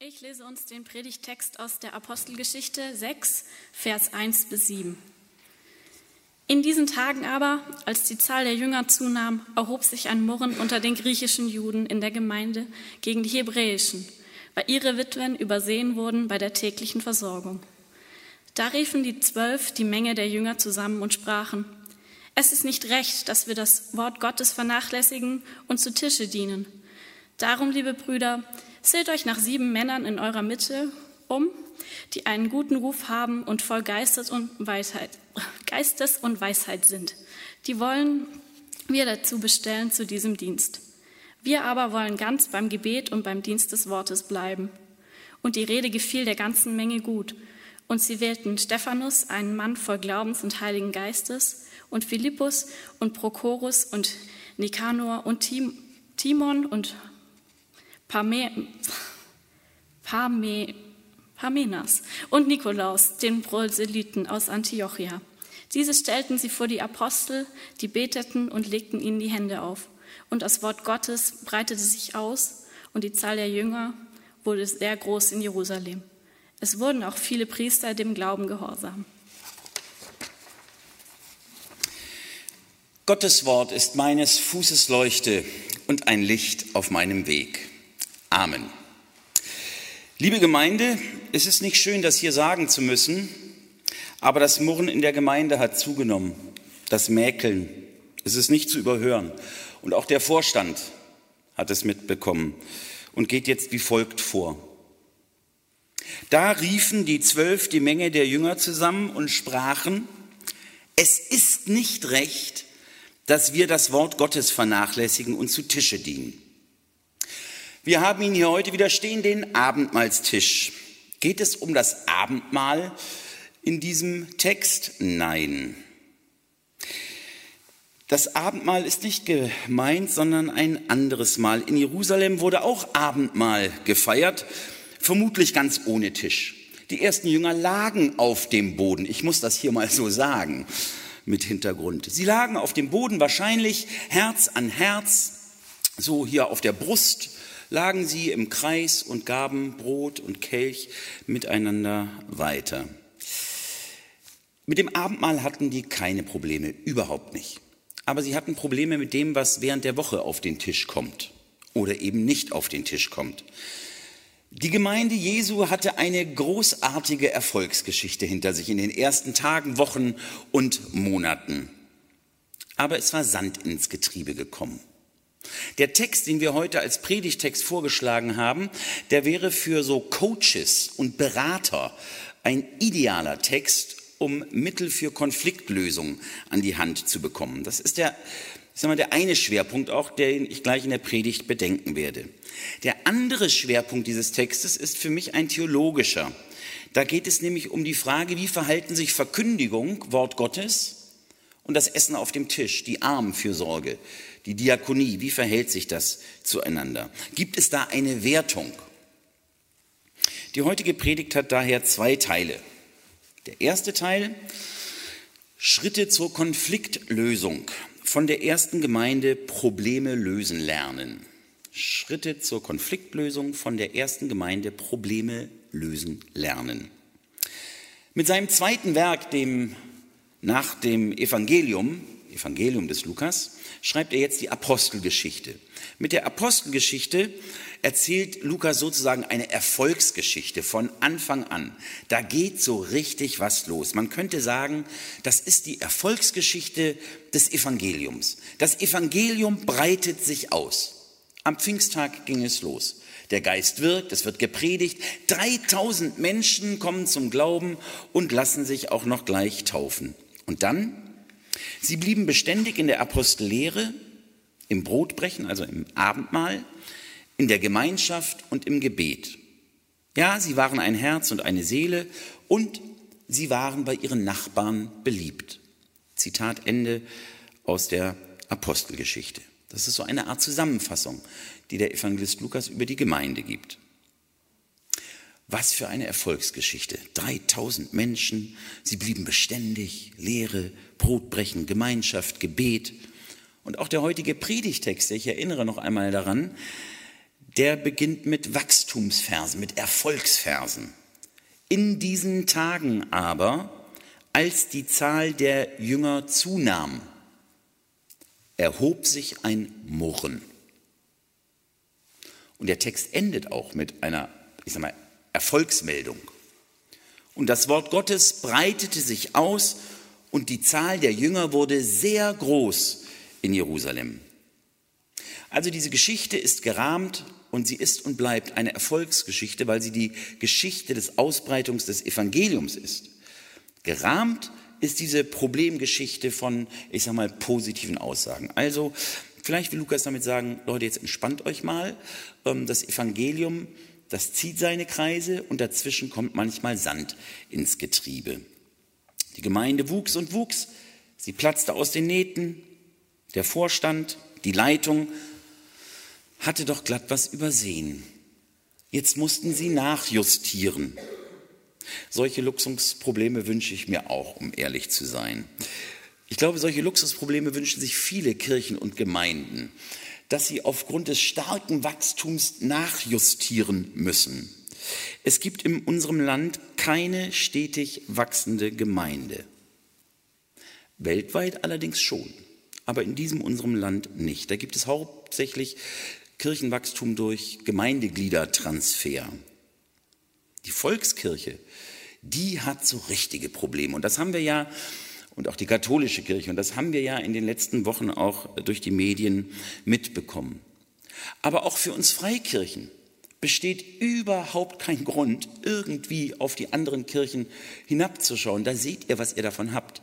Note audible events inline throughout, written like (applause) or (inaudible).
Ich lese uns den Predigtext aus der Apostelgeschichte 6, Vers 1 bis 7. In diesen Tagen aber, als die Zahl der Jünger zunahm, erhob sich ein Murren unter den griechischen Juden in der Gemeinde gegen die hebräischen, weil ihre Witwen übersehen wurden bei der täglichen Versorgung. Da riefen die Zwölf die Menge der Jünger zusammen und sprachen, es ist nicht recht, dass wir das Wort Gottes vernachlässigen und zu Tische dienen. Darum, liebe Brüder, Zählt euch nach sieben Männern in eurer Mitte um, die einen guten Ruf haben und voll Geistes und Weisheit, Geistes und Weisheit sind. Die wollen wir dazu bestellen zu diesem Dienst. Wir aber wollen ganz beim Gebet und beim Dienst des Wortes bleiben. Und die Rede gefiel der ganzen Menge gut. Und sie wählten Stephanus, einen Mann voll Glaubens und Heiligen Geistes, und Philippus und Prochorus und Nikanor und Tim, Timon und Parme, Parme, Parmenas und Nikolaus, den Proselyten aus Antiochia. Diese stellten sie vor die Apostel, die beteten und legten ihnen die Hände auf. Und das Wort Gottes breitete sich aus und die Zahl der Jünger wurde sehr groß in Jerusalem. Es wurden auch viele Priester dem Glauben gehorsam. Gottes Wort ist meines Fußes Leuchte und ein Licht auf meinem Weg. Amen. Liebe Gemeinde, es ist nicht schön, das hier sagen zu müssen, aber das Murren in der Gemeinde hat zugenommen. Das Mäkeln, es ist nicht zu überhören. Und auch der Vorstand hat es mitbekommen und geht jetzt wie folgt vor. Da riefen die Zwölf die Menge der Jünger zusammen und sprachen, es ist nicht recht, dass wir das Wort Gottes vernachlässigen und zu Tische dienen. Wir haben ihn hier heute wieder stehen, den Abendmahlstisch. Geht es um das Abendmahl in diesem Text? Nein. Das Abendmahl ist nicht gemeint, sondern ein anderes Mal. In Jerusalem wurde auch Abendmahl gefeiert, vermutlich ganz ohne Tisch. Die ersten Jünger lagen auf dem Boden. Ich muss das hier mal so sagen mit Hintergrund. Sie lagen auf dem Boden, wahrscheinlich Herz an Herz, so hier auf der Brust lagen sie im Kreis und gaben Brot und Kelch miteinander weiter. Mit dem Abendmahl hatten die keine Probleme, überhaupt nicht. Aber sie hatten Probleme mit dem, was während der Woche auf den Tisch kommt oder eben nicht auf den Tisch kommt. Die Gemeinde Jesu hatte eine großartige Erfolgsgeschichte hinter sich in den ersten Tagen, Wochen und Monaten. Aber es war Sand ins Getriebe gekommen. Der Text, den wir heute als Predigtext vorgeschlagen haben, der wäre für so Coaches und Berater ein idealer Text, um Mittel für Konfliktlösung an die Hand zu bekommen. Das ist der, ich sag mal, der eine Schwerpunkt auch, den ich gleich in der Predigt bedenken werde. Der andere Schwerpunkt dieses Textes ist für mich ein theologischer. Da geht es nämlich um die Frage, wie verhalten sich Verkündigung, Wort Gottes, und das Essen auf dem Tisch, die Armenfürsorge, die Diakonie, wie verhält sich das zueinander? Gibt es da eine Wertung? Die heutige Predigt hat daher zwei Teile. Der erste Teil, Schritte zur Konfliktlösung. Von der ersten Gemeinde Probleme lösen lernen. Schritte zur Konfliktlösung von der ersten Gemeinde Probleme lösen lernen. Mit seinem zweiten Werk, dem nach dem Evangelium, Evangelium des Lukas, schreibt er jetzt die Apostelgeschichte. Mit der Apostelgeschichte erzählt Lukas sozusagen eine Erfolgsgeschichte von Anfang an. Da geht so richtig was los. Man könnte sagen, das ist die Erfolgsgeschichte des Evangeliums. Das Evangelium breitet sich aus. Am Pfingsttag ging es los. Der Geist wirkt, es wird gepredigt. 3000 Menschen kommen zum Glauben und lassen sich auch noch gleich taufen. Und dann Sie blieben beständig in der Apostellehre, im Brotbrechen, also im Abendmahl, in der Gemeinschaft und im Gebet. Ja, sie waren ein Herz und eine Seele und sie waren bei ihren Nachbarn beliebt. Zitat Ende aus der Apostelgeschichte. Das ist so eine Art Zusammenfassung, die der Evangelist Lukas über die Gemeinde gibt. Was für eine Erfolgsgeschichte. 3000 Menschen, sie blieben beständig, Lehre, Brotbrechen, Gemeinschaft, Gebet. Und auch der heutige Predigtext, ich erinnere noch einmal daran, der beginnt mit Wachstumsversen, mit Erfolgsversen. In diesen Tagen aber, als die Zahl der Jünger zunahm, erhob sich ein Murren. Und der Text endet auch mit einer, ich sag mal, Erfolgsmeldung. Und das Wort Gottes breitete sich aus und die Zahl der Jünger wurde sehr groß in Jerusalem. Also diese Geschichte ist gerahmt und sie ist und bleibt eine Erfolgsgeschichte, weil sie die Geschichte des Ausbreitungs des Evangeliums ist. Gerahmt ist diese Problemgeschichte von, ich sag mal, positiven Aussagen. Also, vielleicht will Lukas damit sagen, Leute, jetzt entspannt euch mal. Ähm, das Evangelium, das zieht seine Kreise und dazwischen kommt manchmal Sand ins Getriebe. Die Gemeinde wuchs und wuchs. Sie platzte aus den Nähten. Der Vorstand, die Leitung hatte doch glatt was übersehen. Jetzt mussten sie nachjustieren. Solche Luxusprobleme wünsche ich mir auch, um ehrlich zu sein. Ich glaube, solche Luxusprobleme wünschen sich viele Kirchen und Gemeinden, dass sie aufgrund des starken Wachstums nachjustieren müssen. Es gibt in unserem Land keine stetig wachsende Gemeinde. Weltweit allerdings schon, aber in diesem unserem Land nicht. Da gibt es hauptsächlich Kirchenwachstum durch Gemeindegliedertransfer. Die Volkskirche, die hat so richtige Probleme. Und das haben wir ja, und auch die katholische Kirche, und das haben wir ja in den letzten Wochen auch durch die Medien mitbekommen. Aber auch für uns Freikirchen besteht überhaupt kein Grund, irgendwie auf die anderen Kirchen hinabzuschauen. Da seht ihr, was ihr davon habt.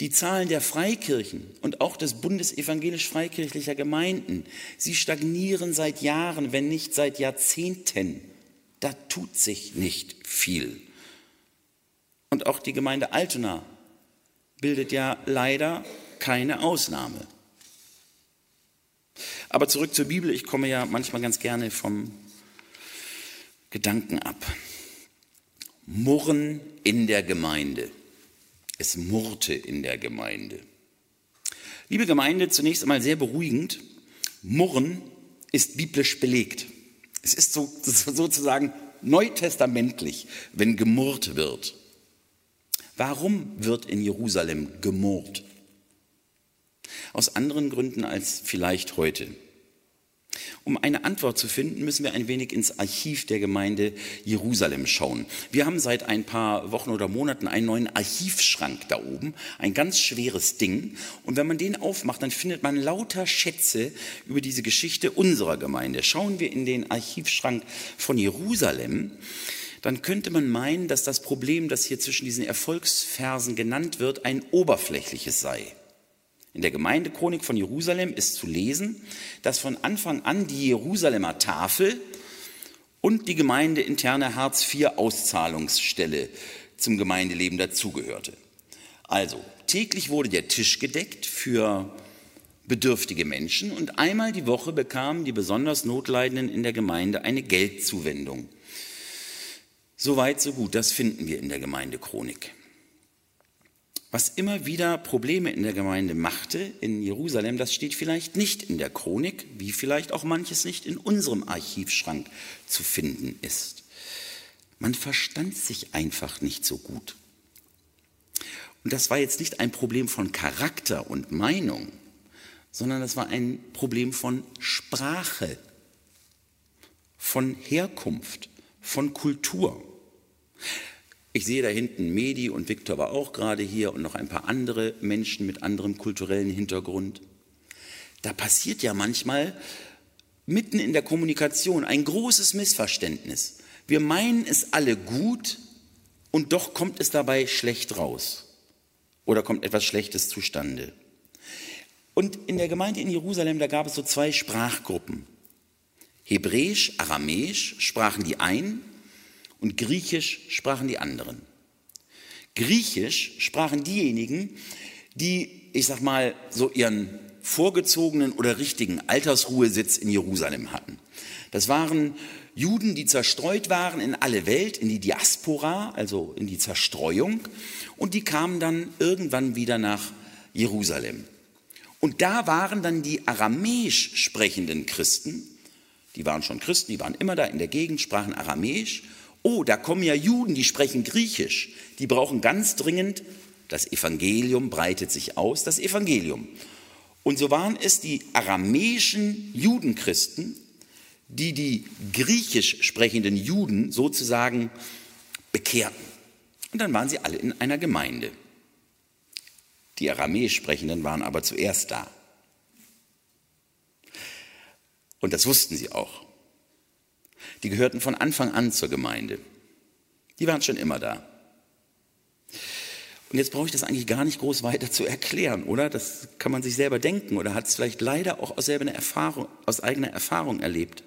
Die Zahlen der Freikirchen und auch des Bundes evangelisch-freikirchlicher Gemeinden, sie stagnieren seit Jahren, wenn nicht seit Jahrzehnten. Da tut sich nicht viel. Und auch die Gemeinde Altona bildet ja leider keine Ausnahme. Aber zurück zur Bibel. Ich komme ja manchmal ganz gerne vom Gedanken ab. Murren in der Gemeinde. Es murrte in der Gemeinde. Liebe Gemeinde, zunächst einmal sehr beruhigend. Murren ist biblisch belegt. Es ist so, (laughs) sozusagen neutestamentlich, wenn gemurrt wird. Warum wird in Jerusalem gemurrt? Aus anderen Gründen als vielleicht heute. Um eine Antwort zu finden, müssen wir ein wenig ins Archiv der Gemeinde Jerusalem schauen. Wir haben seit ein paar Wochen oder Monaten einen neuen Archivschrank da oben, ein ganz schweres Ding. Und wenn man den aufmacht, dann findet man lauter Schätze über diese Geschichte unserer Gemeinde. Schauen wir in den Archivschrank von Jerusalem, dann könnte man meinen, dass das Problem, das hier zwischen diesen Erfolgsversen genannt wird, ein oberflächliches sei. In der Gemeindechronik von Jerusalem ist zu lesen, dass von Anfang an die Jerusalemer Tafel und die gemeindeinterne Hartz-IV-Auszahlungsstelle zum Gemeindeleben dazugehörte. Also, täglich wurde der Tisch gedeckt für bedürftige Menschen und einmal die Woche bekamen die besonders Notleidenden in der Gemeinde eine Geldzuwendung. So weit, so gut, das finden wir in der Gemeindechronik was immer wieder Probleme in der Gemeinde machte in Jerusalem, das steht vielleicht nicht in der Chronik, wie vielleicht auch manches nicht in unserem Archivschrank zu finden ist. Man verstand sich einfach nicht so gut. Und das war jetzt nicht ein Problem von Charakter und Meinung, sondern das war ein Problem von Sprache, von Herkunft, von Kultur. Ich sehe da hinten Medi und Viktor war auch gerade hier und noch ein paar andere Menschen mit anderem kulturellen Hintergrund. Da passiert ja manchmal mitten in der Kommunikation ein großes Missverständnis. Wir meinen es alle gut und doch kommt es dabei schlecht raus oder kommt etwas Schlechtes zustande. Und in der Gemeinde in Jerusalem, da gab es so zwei Sprachgruppen. Hebräisch, Aramäisch sprachen die einen und Griechisch sprachen die anderen. Griechisch sprachen diejenigen, die, ich sag mal, so ihren vorgezogenen oder richtigen Altersruhesitz in Jerusalem hatten. Das waren Juden, die zerstreut waren in alle Welt, in die Diaspora, also in die Zerstreuung, und die kamen dann irgendwann wieder nach Jerusalem. Und da waren dann die aramäisch sprechenden Christen Die waren schon Christen, die waren immer da in der Gegend, sprachen Aramäisch. Oh, da kommen ja Juden, die sprechen Griechisch. Die brauchen ganz dringend, das Evangelium breitet sich aus, das Evangelium. Und so waren es die aramäischen Judenchristen, die die griechisch sprechenden Juden sozusagen bekehrten. Und dann waren sie alle in einer Gemeinde. Die aramäisch sprechenden waren aber zuerst da. Und das wussten sie auch. Die gehörten von Anfang an zur Gemeinde. Die waren schon immer da. Und jetzt brauche ich das eigentlich gar nicht groß weiter zu erklären, oder? Das kann man sich selber denken oder hat es vielleicht leider auch aus, Erfahrung, aus eigener Erfahrung erlebt.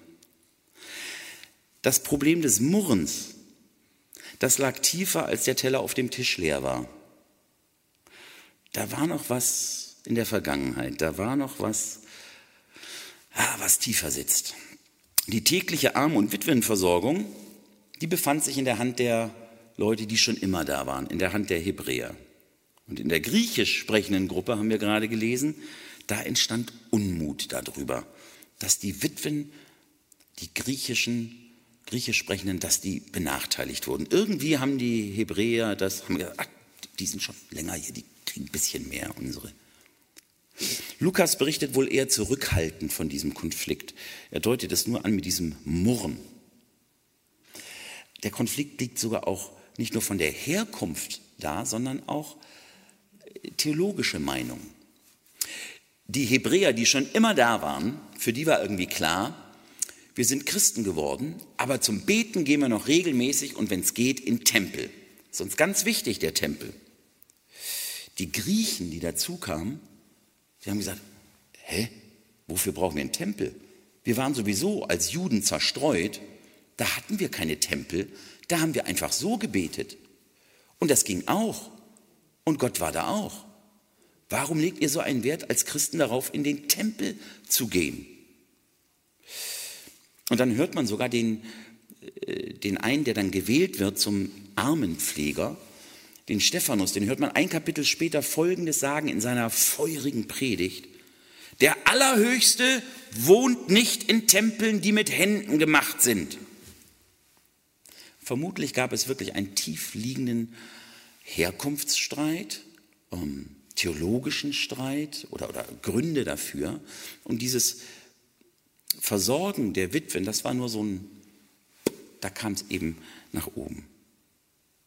Das Problem des Murrens, das lag tiefer, als der Teller auf dem Tisch leer war. Da war noch was in der Vergangenheit, da war noch was, was tiefer sitzt. Die tägliche Arm- und Witwenversorgung, die befand sich in der Hand der Leute, die schon immer da waren, in der Hand der Hebräer. Und in der griechisch sprechenden Gruppe haben wir gerade gelesen, da entstand Unmut darüber, dass die Witwen, die griechischen, griechisch sprechenden, dass die benachteiligt wurden. Irgendwie haben die Hebräer das, haben gesagt, ach, die sind schon länger hier, die kriegen ein bisschen mehr, unsere. Lukas berichtet wohl eher zurückhaltend von diesem Konflikt. Er deutet es nur an mit diesem Murren. Der Konflikt liegt sogar auch nicht nur von der Herkunft da, sondern auch theologische Meinung. Die Hebräer, die schon immer da waren, für die war irgendwie klar, wir sind Christen geworden, aber zum Beten gehen wir noch regelmäßig und wenn es geht, in Tempel. Das ist uns ganz wichtig, der Tempel. Die Griechen, die dazu kamen, die haben gesagt, hä, wofür brauchen wir einen Tempel? Wir waren sowieso als Juden zerstreut, da hatten wir keine Tempel, da haben wir einfach so gebetet. Und das ging auch. Und Gott war da auch. Warum legt ihr so einen Wert als Christen darauf, in den Tempel zu gehen? Und dann hört man sogar den, äh, den einen, der dann gewählt wird zum Armenpfleger, den Stephanus, den hört man ein Kapitel später Folgendes sagen in seiner feurigen Predigt. Der Allerhöchste wohnt nicht in Tempeln, die mit Händen gemacht sind. Vermutlich gab es wirklich einen tief liegenden Herkunftsstreit, ähm, theologischen Streit oder, oder Gründe dafür. Und dieses Versorgen der Witwen, das war nur so ein, da kam es eben nach oben.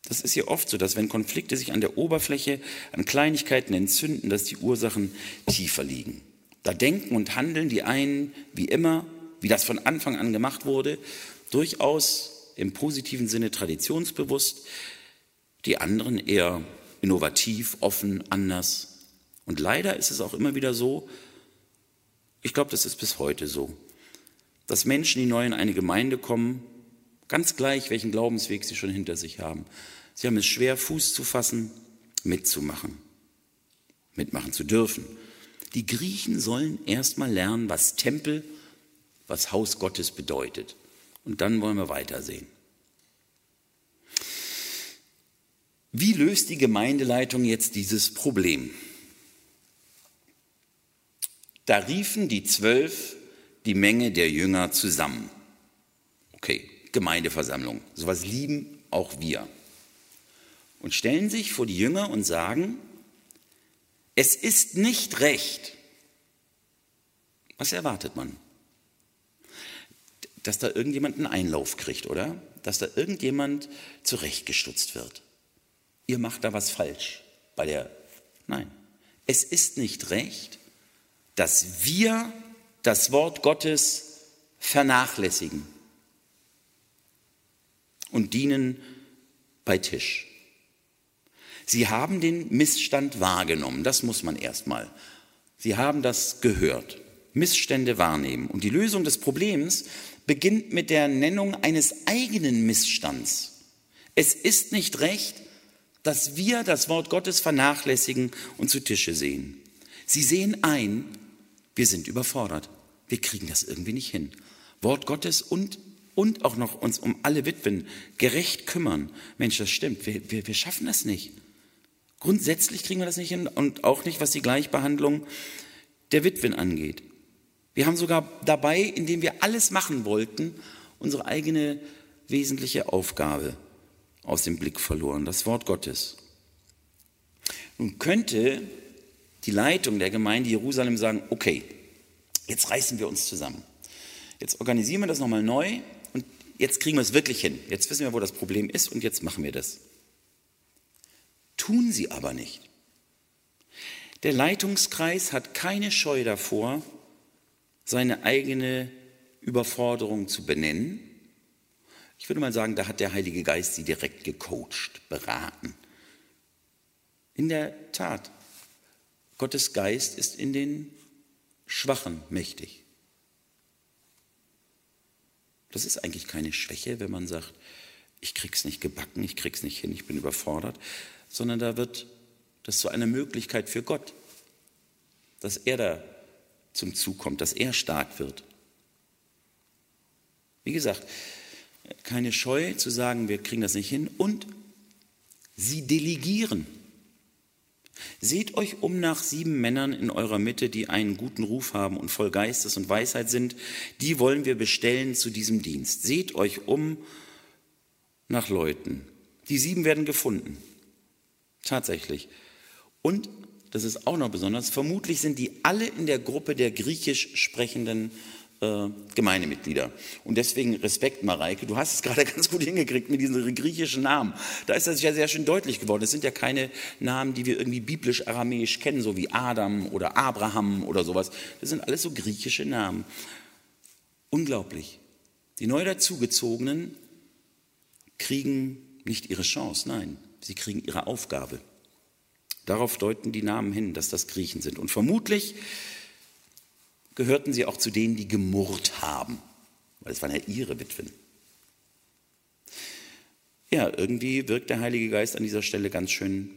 Das ist ja oft so, dass wenn Konflikte sich an der Oberfläche, an Kleinigkeiten entzünden, dass die Ursachen tiefer liegen. Da denken und handeln die einen wie immer, wie das von Anfang an gemacht wurde, durchaus im positiven Sinne traditionsbewusst, die anderen eher innovativ, offen, anders. Und leider ist es auch immer wieder so, ich glaube, das ist bis heute so, dass Menschen, die neu in eine Gemeinde kommen, ganz gleich, welchen Glaubensweg sie schon hinter sich haben, Sie haben es schwer, Fuß zu fassen, mitzumachen, mitmachen zu dürfen. Die Griechen sollen erstmal lernen, was Tempel, was Haus Gottes bedeutet. Und dann wollen wir weitersehen. Wie löst die Gemeindeleitung jetzt dieses Problem? Da riefen die Zwölf die Menge der Jünger zusammen. Okay, Gemeindeversammlung. Sowas lieben auch wir und stellen sich vor die Jünger und sagen, es ist nicht recht. Was erwartet man? Dass da irgendjemand einen Einlauf kriegt, oder? Dass da irgendjemand zurechtgestutzt wird. Ihr macht da was falsch bei der. Nein, es ist nicht recht, dass wir das Wort Gottes vernachlässigen und dienen bei Tisch. Sie haben den Missstand wahrgenommen, das muss man erstmal. Sie haben das gehört. Missstände wahrnehmen. Und die Lösung des Problems beginnt mit der Nennung eines eigenen Missstands. Es ist nicht recht, dass wir das Wort Gottes vernachlässigen und zu Tische sehen. Sie sehen ein, wir sind überfordert. Wir kriegen das irgendwie nicht hin. Wort Gottes und, und auch noch uns um alle Witwen gerecht kümmern. Mensch, das stimmt. Wir, wir, wir schaffen das nicht. Grundsätzlich kriegen wir das nicht hin und auch nicht, was die Gleichbehandlung der Witwen angeht. Wir haben sogar dabei, indem wir alles machen wollten, unsere eigene wesentliche Aufgabe aus dem Blick verloren, das Wort Gottes. Nun könnte die Leitung der Gemeinde Jerusalem sagen, okay, jetzt reißen wir uns zusammen. Jetzt organisieren wir das nochmal neu jetzt kriegen wir es wirklich hin. Jetzt wissen wir, wo das Problem ist und jetzt machen wir das. Tun sie aber nicht. Der Leitungskreis hat keine Scheu davor, seine eigene Überforderung zu benennen. Ich würde mal sagen, da hat der Heilige Geist sie direkt gecoacht, beraten. In der Tat, Gottes Geist ist in den Schwachen mächtig. Das ist eigentlich keine Schwäche, wenn man sagt, ich krieg's nicht gebacken, ich krieg's nicht hin, ich bin überfordert, sondern da wird das zu einer Möglichkeit für Gott, dass er da zum Zug kommt, dass er stark wird. Wie gesagt, keine Scheu zu sagen, wir kriegen das nicht hin und sie delegieren. Seht euch um nach sieben Männern in eurer Mitte, die einen guten Ruf haben und voll Geistes und Weisheit sind. Die wollen wir bestellen zu diesem Dienst. Seht euch um nach Leuten. Die sieben werden gefunden. Tatsächlich. Und, das ist auch noch besonders, vermutlich sind die alle in der Gruppe der griechisch sprechenden äh, Gemeindemitglieder. Und deswegen Respekt, Mareike, du hast es gerade (laughs) ganz gut hingekriegt mit diesen griechischen Namen. Da ist das ja sehr schön deutlich geworden. Es sind ja keine Namen, die wir irgendwie biblisch-aramäisch kennen, so wie Adam oder Abraham oder sowas. Das sind alles so griechische Namen. Unglaublich. Die neu dazugezogenen kriegen nicht ihre Chance, nein, sie kriegen ihre Aufgabe. Darauf deuten die Namen hin, dass das Griechen sind. Und vermutlich gehörten sie auch zu denen, die gemurrt haben, weil es waren ja ihre Witwen. Ja, irgendwie wirkt der Heilige Geist an dieser Stelle ganz schön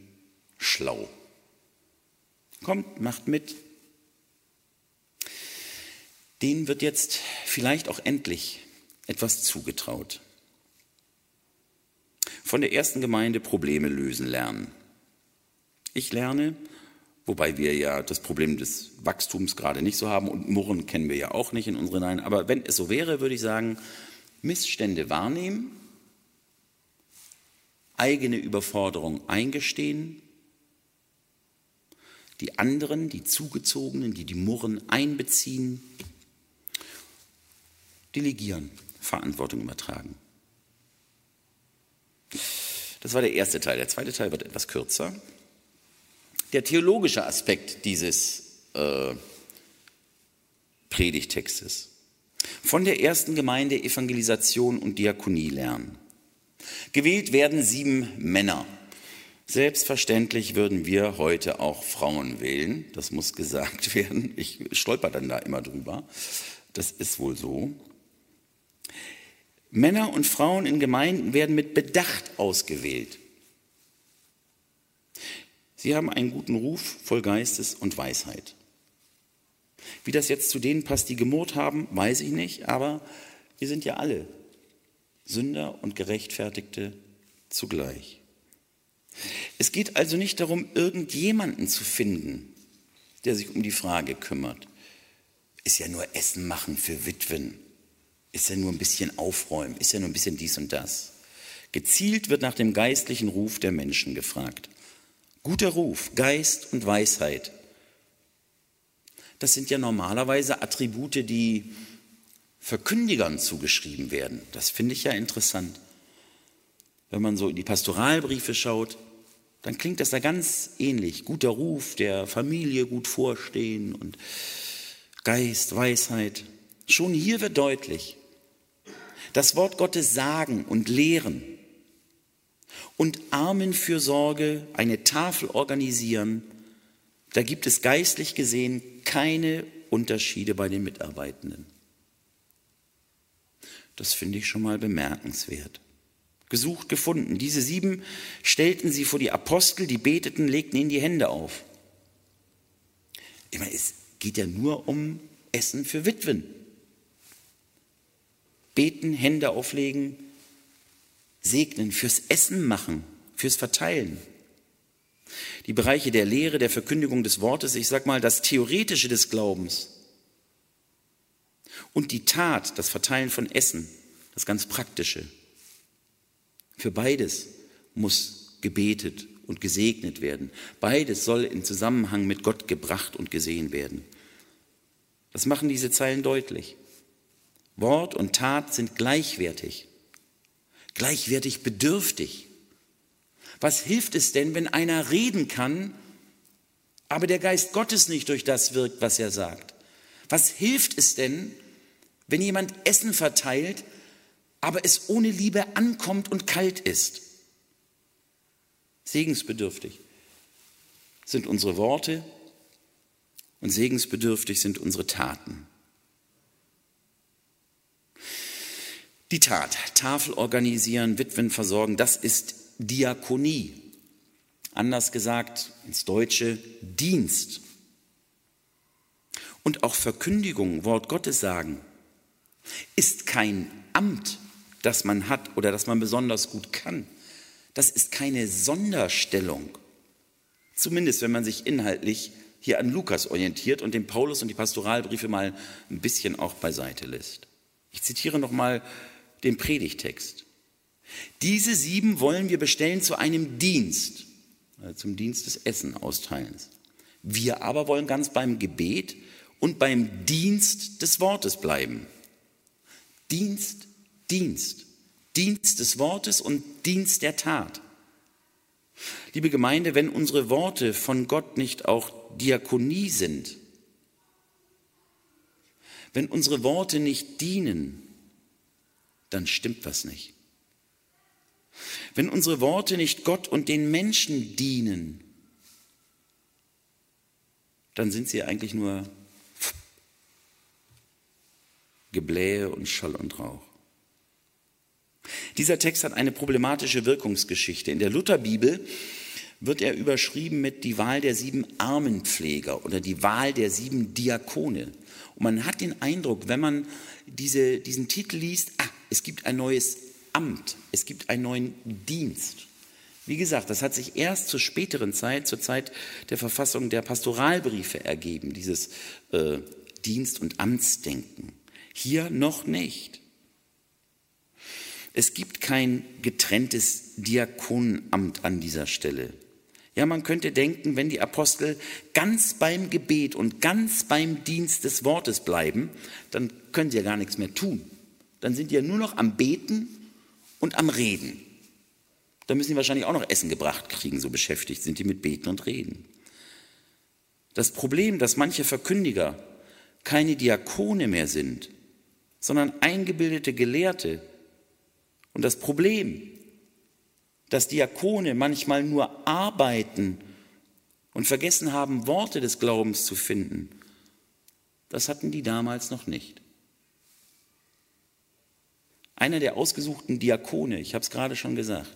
schlau. Kommt, macht mit. Denen wird jetzt vielleicht auch endlich etwas zugetraut. Von der ersten Gemeinde Probleme lösen lernen. Ich lerne, wobei wir ja das Problem des Wachstums gerade nicht so haben und Murren kennen wir ja auch nicht in unseren Reihen. Aber wenn es so wäre, würde ich sagen, Missstände wahrnehmen, eigene Überforderung eingestehen, die anderen, die Zugezogenen, die die Murren einbeziehen, delegieren, Verantwortung übertragen. Das war der erste Teil. Der zweite Teil wird etwas kürzer der theologische Aspekt dieses äh, Predigtextes. Von der ersten Gemeinde Evangelisation und Diakonie lernen. Gewählt werden sieben Männer. Selbstverständlich würden wir heute auch Frauen wählen. Das muss gesagt (laughs) werden. Ich stolper dann da immer drüber. Das ist wohl so. Männer und Frauen in Gemeinden werden mit Bedacht ausgewählt. Sie haben einen guten Ruf voll Geistes und Weisheit. Wie das jetzt zu denen passt, die gemurrt haben, weiß ich nicht, aber wir sind ja alle Sünder und Gerechtfertigte zugleich. Es geht also nicht darum, irgendjemanden zu finden, der sich um die Frage kümmert. Ist ja nur Essen machen für Witwen. Ist ja nur ein bisschen aufräumen. Ist ja nur ein bisschen dies und das. Gezielt wird nach dem geistlichen Ruf der Menschen gefragt. Guter Ruf, Geist und Weisheit. Das sind ja normalerweise Attribute, die Verkündigern zugeschrieben werden. Das finde ich ja interessant. Wenn man so in die Pastoralbriefe schaut, dann klingt das da ganz ähnlich. Guter Ruf, der Familie gut vorstehen und Geist, Weisheit. Schon hier wird deutlich, das Wort Gottes sagen und lehren und Armenfürsorge, eine Tafel organisieren, da gibt es geistlich gesehen keine Unterschiede bei den Mitarbeitenden. Das finde ich schon mal bemerkenswert. Gesucht, gefunden. Diese sieben stellten sie vor die Apostel, die beteten, legten ihnen die Hände auf. Ich meine, es geht ja nur um Essen für Witwen. Beten, Hände auflegen, segnen, fürs Essen machen, fürs Verteilen. Die Bereiche der Lehre, der Verkündigung des Wortes, ich sag mal, das Theoretische des Glaubens, Und die Tat, das Verteilen von Essen, das ganz Praktische. Für beides muss gebetet und gesegnet werden. Beides soll in Zusammenhang mit Gott gebracht und gesehen werden. Das machen diese Zeilen deutlich. Wort und Tat sind gleichwertig, gleichwertig bedürftig. Was hilft es denn, wenn einer reden kann, aber der Geist Gottes nicht durch das wirkt, was er sagt? Was hilft es denn, wenn jemand Essen verteilt, aber es ohne Liebe ankommt und kalt ist? Segensbedürftig sind unsere Worte und segensbedürftig sind unsere Taten. Die Tat, Tafel organisieren, Witwen versorgen, das ist Diakonie. Anders gesagt ins Deutsche Dienst. Und auch Verkündigung, Wort Gottes sagen, ist kein Amt, das man hat oder das man besonders gut kann. Das ist keine Sonderstellung. Zumindest wenn man sich inhaltlich hier an Lukas orientiert und den Paulus und die Pastoralbriefe mal ein bisschen auch beiseite lässt. Ich zitiere nochmal den Predigtext. Diese sieben wollen wir bestellen zu einem Dienst, also zum Dienst des Essen austeilens. Wir aber wollen ganz beim Gebet und beim Dienst des Wortes bleiben. Dienst, Dienst. Dienst des Wortes und Dienst der Tat. Liebe Gemeinde, wenn unsere Worte von Gott nicht auch Diakonie sind, wenn unsere Worte nicht dienen, dann stimmt was nicht. Wenn unsere Worte nicht Gott und den Menschen dienen, dann sind sie eigentlich nur Geblähe und Schall und Rauch. Dieser Text hat eine problematische Wirkungsgeschichte. In der Lutherbibel wird er überschrieben mit die Wahl der sieben Armenpfleger oder die Wahl der sieben Diakone. Und man hat den Eindruck, wenn man diese, diesen Titel liest, ah, es gibt ein neues Amt, es gibt einen neuen Dienst. Wie gesagt, das hat sich erst zur späteren Zeit, zur Zeit der Verfassung der Pastoralbriefe ergeben, dieses äh, Dienst- und Amtsdenken. Hier noch nicht. Es gibt kein getrenntes Diakonenamt an dieser Stelle. Ja, man könnte denken, wenn die Apostel ganz beim Gebet und ganz beim Dienst des Wortes bleiben, dann können sie ja gar nichts mehr tun. Dann sind die ja nur noch am Beten und am Reden. Da müssen sie wahrscheinlich auch noch Essen gebracht kriegen, so beschäftigt sind die mit Beten und Reden. Das Problem, dass manche Verkündiger keine Diakone mehr sind, sondern eingebildete Gelehrte, und das Problem, dass Diakone manchmal nur arbeiten und vergessen haben, Worte des Glaubens zu finden, das hatten die damals noch nicht. Einer der ausgesuchten Diakone, ich habe es gerade schon gesagt,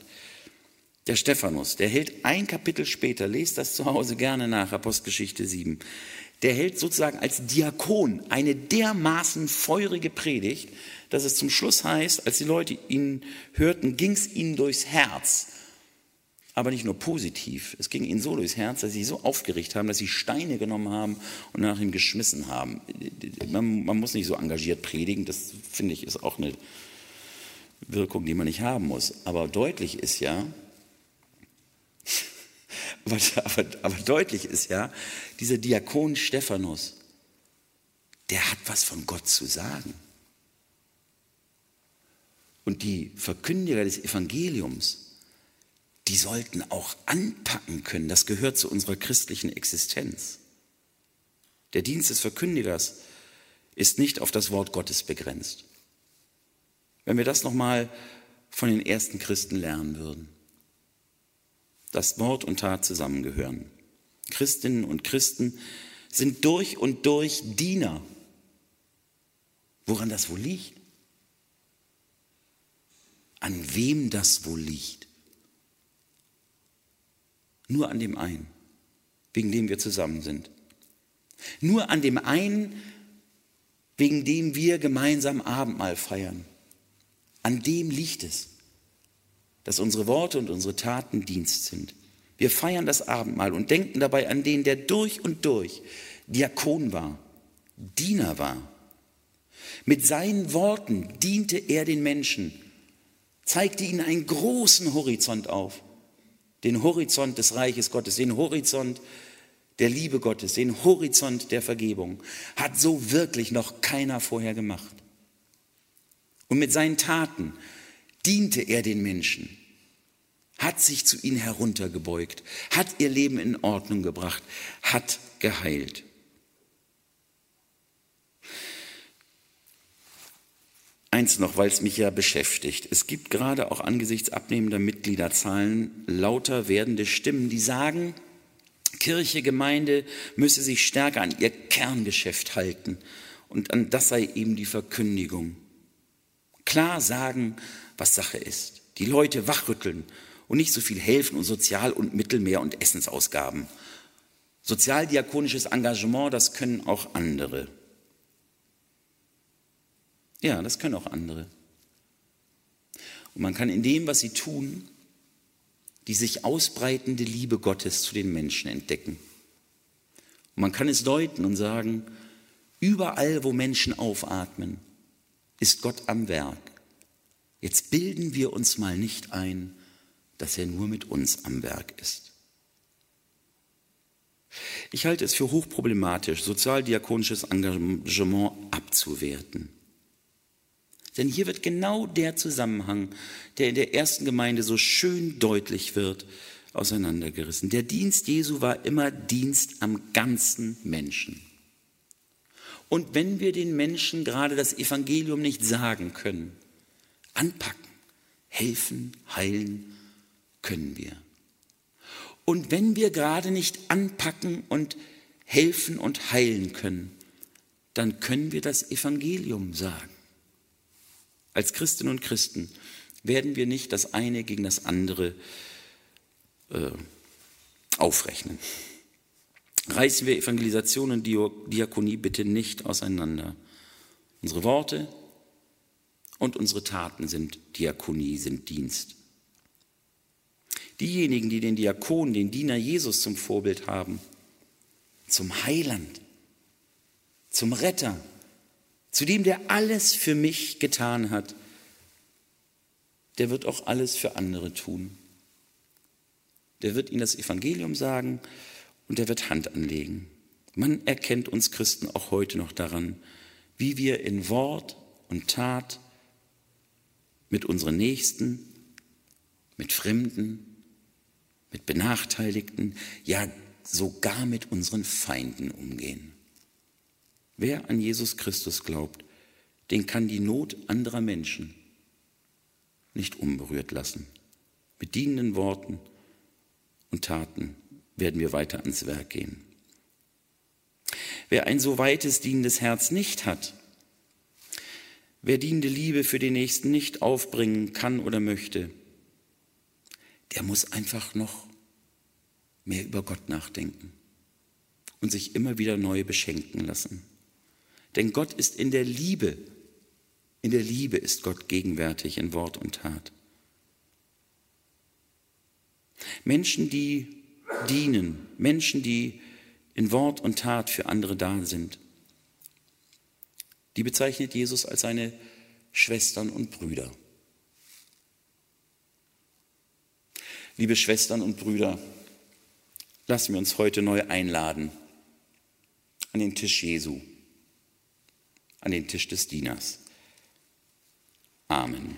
der Stephanus, der hält ein Kapitel später, lest das zu Hause gerne nach, Apostelgeschichte 7, der hält sozusagen als Diakon eine dermaßen feurige Predigt, dass es zum Schluss heißt, als die Leute ihn hörten, ging es ihnen durchs Herz. Aber nicht nur positiv, es ging ihnen so durchs Herz, dass sie so aufgeregt haben, dass sie Steine genommen haben und nach ihm geschmissen haben. Man, man muss nicht so engagiert predigen, das finde ich ist auch eine Wirkung, die man nicht haben muss. Aber deutlich ist ja, (laughs) aber, aber, aber deutlich ist ja, dieser Diakon Stephanus, der hat was von Gott zu sagen. Und die Verkündiger des Evangeliums, die sollten auch anpacken können. Das gehört zu unserer christlichen Existenz. Der Dienst des Verkündigers ist nicht auf das Wort Gottes begrenzt. Wenn wir das nochmal von den ersten Christen lernen würden, dass Wort und Tat zusammengehören. Christinnen und Christen sind durch und durch Diener. Woran das wohl liegt? an wem das wohl liegt. Nur an dem einen, wegen dem wir zusammen sind. Nur an dem einen, wegen dem wir gemeinsam Abendmahl feiern. An dem liegt es, dass unsere Worte und unsere Taten Dienst sind. Wir feiern das Abendmahl und denken dabei an den, der durch und durch Diakon war, Diener war. Mit seinen Worten diente er den Menschen, zeigte ihnen einen großen Horizont auf. Den Horizont des Reiches Gottes, den Horizont der Liebe Gottes, den Horizont der Vergebung. Hat so wirklich noch keiner vorher gemacht. Und mit seinen Taten diente er den Menschen, hat sich zu ihnen heruntergebeugt, hat ihr Leben in Ordnung gebracht, hat geheilt. Eins noch, weil es mich ja beschäftigt. Es gibt gerade auch angesichts abnehmender Mitgliederzahlen lauter werdende Stimmen, die sagen, Kirche, Gemeinde müsse sich stärker an ihr Kerngeschäft halten. Und an das sei eben die Verkündigung. Klar sagen, was Sache ist. Die Leute wachrütteln und nicht so viel helfen und Sozial- und Mittelmeer- und Essensausgaben. Sozialdiakonisches Engagement, das können auch andere. Ja, das können auch andere. Und man kann in dem, was sie tun, die sich ausbreitende Liebe Gottes zu den Menschen entdecken. Und man kann es deuten und sagen, überall, wo Menschen aufatmen, ist Gott am Werk. Jetzt bilden wir uns mal nicht ein, dass er nur mit uns am Werk ist. Ich halte es für hochproblematisch, sozialdiakonisches Engagement abzuwerten. Denn hier wird genau der Zusammenhang, der in der ersten Gemeinde so schön deutlich wird, auseinandergerissen. Der Dienst Jesu war immer Dienst am ganzen Menschen. Und wenn wir den Menschen gerade das Evangelium nicht sagen können, anpacken, helfen, heilen, können wir. Und wenn wir gerade nicht anpacken und helfen und heilen können, dann können wir das Evangelium sagen. Als Christinnen und Christen werden wir nicht das eine gegen das andere äh, aufrechnen. Reißen wir Evangelisation und Diakonie bitte nicht auseinander. Unsere Worte und unsere Taten sind Diakonie, sind Dienst. Diejenigen, die den Diakon, den Diener Jesus zum Vorbild haben, zum Heiland, zum Retter, zu dem, der alles für mich getan hat, der wird auch alles für andere tun. Der wird ihnen das Evangelium sagen und der wird Hand anlegen. Man erkennt uns Christen auch heute noch daran, wie wir in Wort und Tat mit unseren Nächsten, mit Fremden, mit Benachteiligten, ja sogar mit unseren Feinden umgehen. Wer an Jesus Christus glaubt, den kann die Not anderer Menschen nicht unberührt lassen. Mit dienenden Worten und Taten werden wir weiter ans Werk gehen. Wer ein so weites dienendes Herz nicht hat, wer dienende Liebe für den Nächsten nicht aufbringen kann oder möchte, der muss einfach noch mehr über Gott nachdenken und sich immer wieder neu beschenken lassen. Denn Gott ist in der Liebe. In der Liebe ist Gott gegenwärtig in Wort und Tat. Menschen, die dienen, Menschen, die in Wort und Tat für andere da sind, die bezeichnet Jesus als seine Schwestern und Brüder. Liebe Schwestern und Brüder, lassen wir uns heute neu einladen an den Tisch Jesu an den Tisch des Dieners. Amen.